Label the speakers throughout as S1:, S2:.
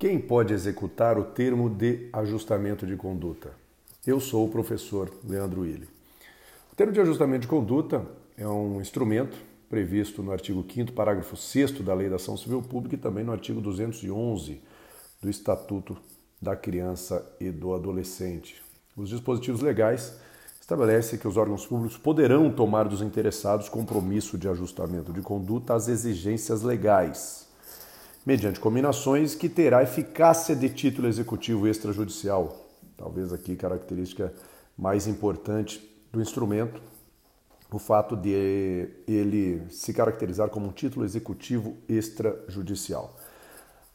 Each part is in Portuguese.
S1: Quem pode executar o termo de ajustamento de conduta? Eu sou o professor Leandro Willi. O termo de ajustamento de conduta é um instrumento previsto no artigo 5 parágrafo 6 da Lei da Ação Civil Pública e também no artigo 211 do Estatuto da Criança e do Adolescente. Os dispositivos legais estabelece que os órgãos públicos poderão tomar dos interessados compromisso de ajustamento de conduta às exigências legais, mediante combinações que terá eficácia de título executivo extrajudicial. Talvez aqui característica mais importante do instrumento, o fato de ele se caracterizar como um título executivo extrajudicial.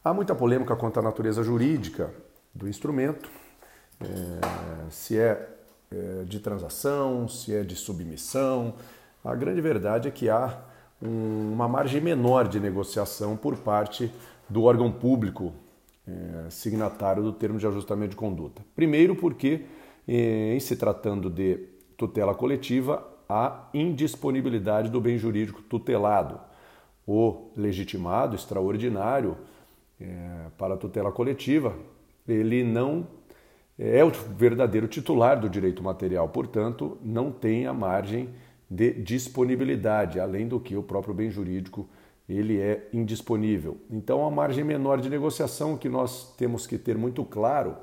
S1: Há muita polêmica quanto à natureza jurídica do instrumento, é, se é é, de transação, se é de submissão. A grande verdade é que há uma margem menor de negociação por parte do órgão público é, signatário do termo de ajustamento de conduta. Primeiro, porque, é, em se tratando de tutela coletiva, há indisponibilidade do bem jurídico tutelado. O legitimado extraordinário para a tutela coletiva, ele não é o verdadeiro titular do direito material, portanto, não tem a margem de disponibilidade, além do que o próprio bem jurídico ele é indisponível. Então, a margem menor de negociação que nós temos que ter muito claro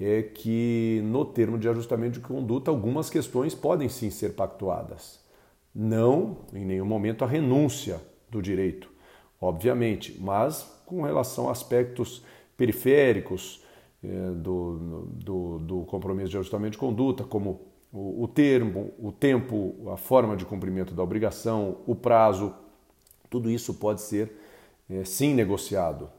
S1: é que no termo de ajustamento de conduta algumas questões podem sim ser pactuadas. Não, em nenhum momento, a renúncia do direito, obviamente, mas com relação a aspectos periféricos, é, do, do, do, compromisso de ajustamento de conduta, como o, termo, o tempo, a forma de cumprimento da obrigação, o prazo, tudo isso pode ser é, sim negociado.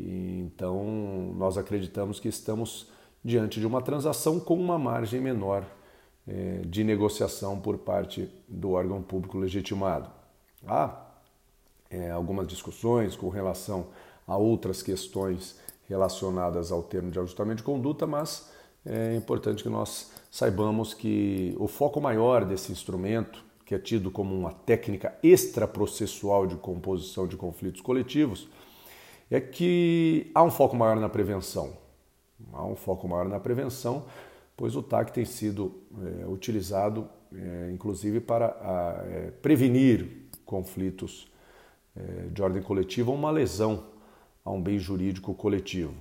S1: E, então, nós acreditamos que estamos diante de uma transação com uma margem menor é, de negociação por parte do órgão público legitimado. Há é, algumas discussões com relação a outras questões relacionadas ao termo de ajustamento de conduta, mas é importante que nós saibamos que o foco maior desse instrumento, que é tido como uma técnica extraprocessual de composição de conflitos coletivos, é que há um foco maior na prevenção. Há um foco maior na prevenção, pois o TAC tem sido é, utilizado, é, inclusive, para a, é, prevenir conflitos de ordem coletiva ou uma lesão a um bem jurídico coletivo.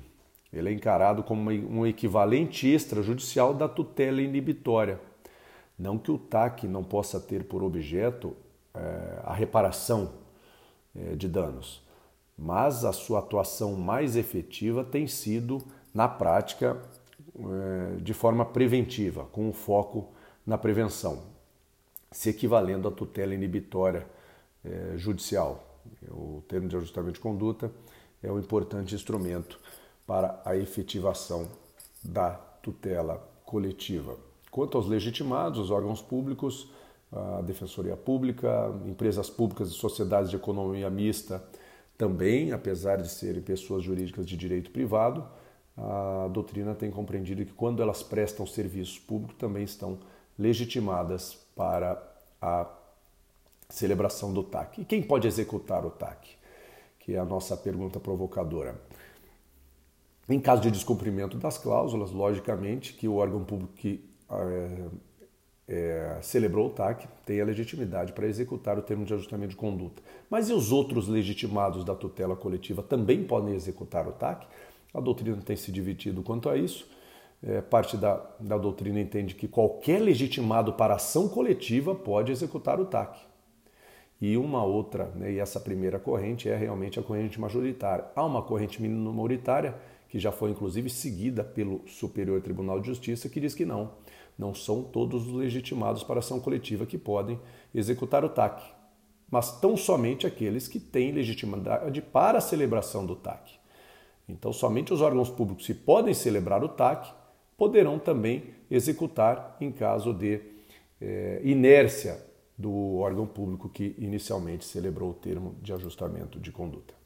S1: Ele é encarado como um equivalente extrajudicial da tutela inibitória. Não que o TAC não possa ter por objeto é, a reparação é, de danos, mas a sua atuação mais efetiva tem sido, na prática, é, de forma preventiva, com o foco na prevenção, se equivalendo à tutela inibitória judicial. O termo de ajustamento de conduta é um importante instrumento para a efetivação da tutela coletiva. Quanto aos legitimados, os órgãos públicos, a Defensoria Pública, empresas públicas e sociedades de economia mista também, apesar de serem pessoas jurídicas de direito privado, a doutrina tem compreendido que quando elas prestam serviços públicos também estão legitimadas para a celebração do TAC. E quem pode executar o TAC? que é a nossa pergunta provocadora. Em caso de descumprimento das cláusulas, logicamente que o órgão público que é, é, celebrou o TAC tem a legitimidade para executar o termo de ajustamento de conduta. Mas e os outros legitimados da tutela coletiva também podem executar o TAC? A doutrina tem se dividido quanto a isso. É, parte da, da doutrina entende que qualquer legitimado para ação coletiva pode executar o TAC e uma outra, né, e essa primeira corrente é realmente a corrente majoritária. Há uma corrente minoritária, que já foi inclusive seguida pelo Superior Tribunal de Justiça, que diz que não, não são todos os legitimados para ação coletiva que podem executar o TAC, mas tão somente aqueles que têm legitimidade para a celebração do TAC. Então, somente os órgãos públicos que podem celebrar o TAC poderão também executar em caso de é, inércia do órgão público que inicialmente celebrou o termo de ajustamento de conduta.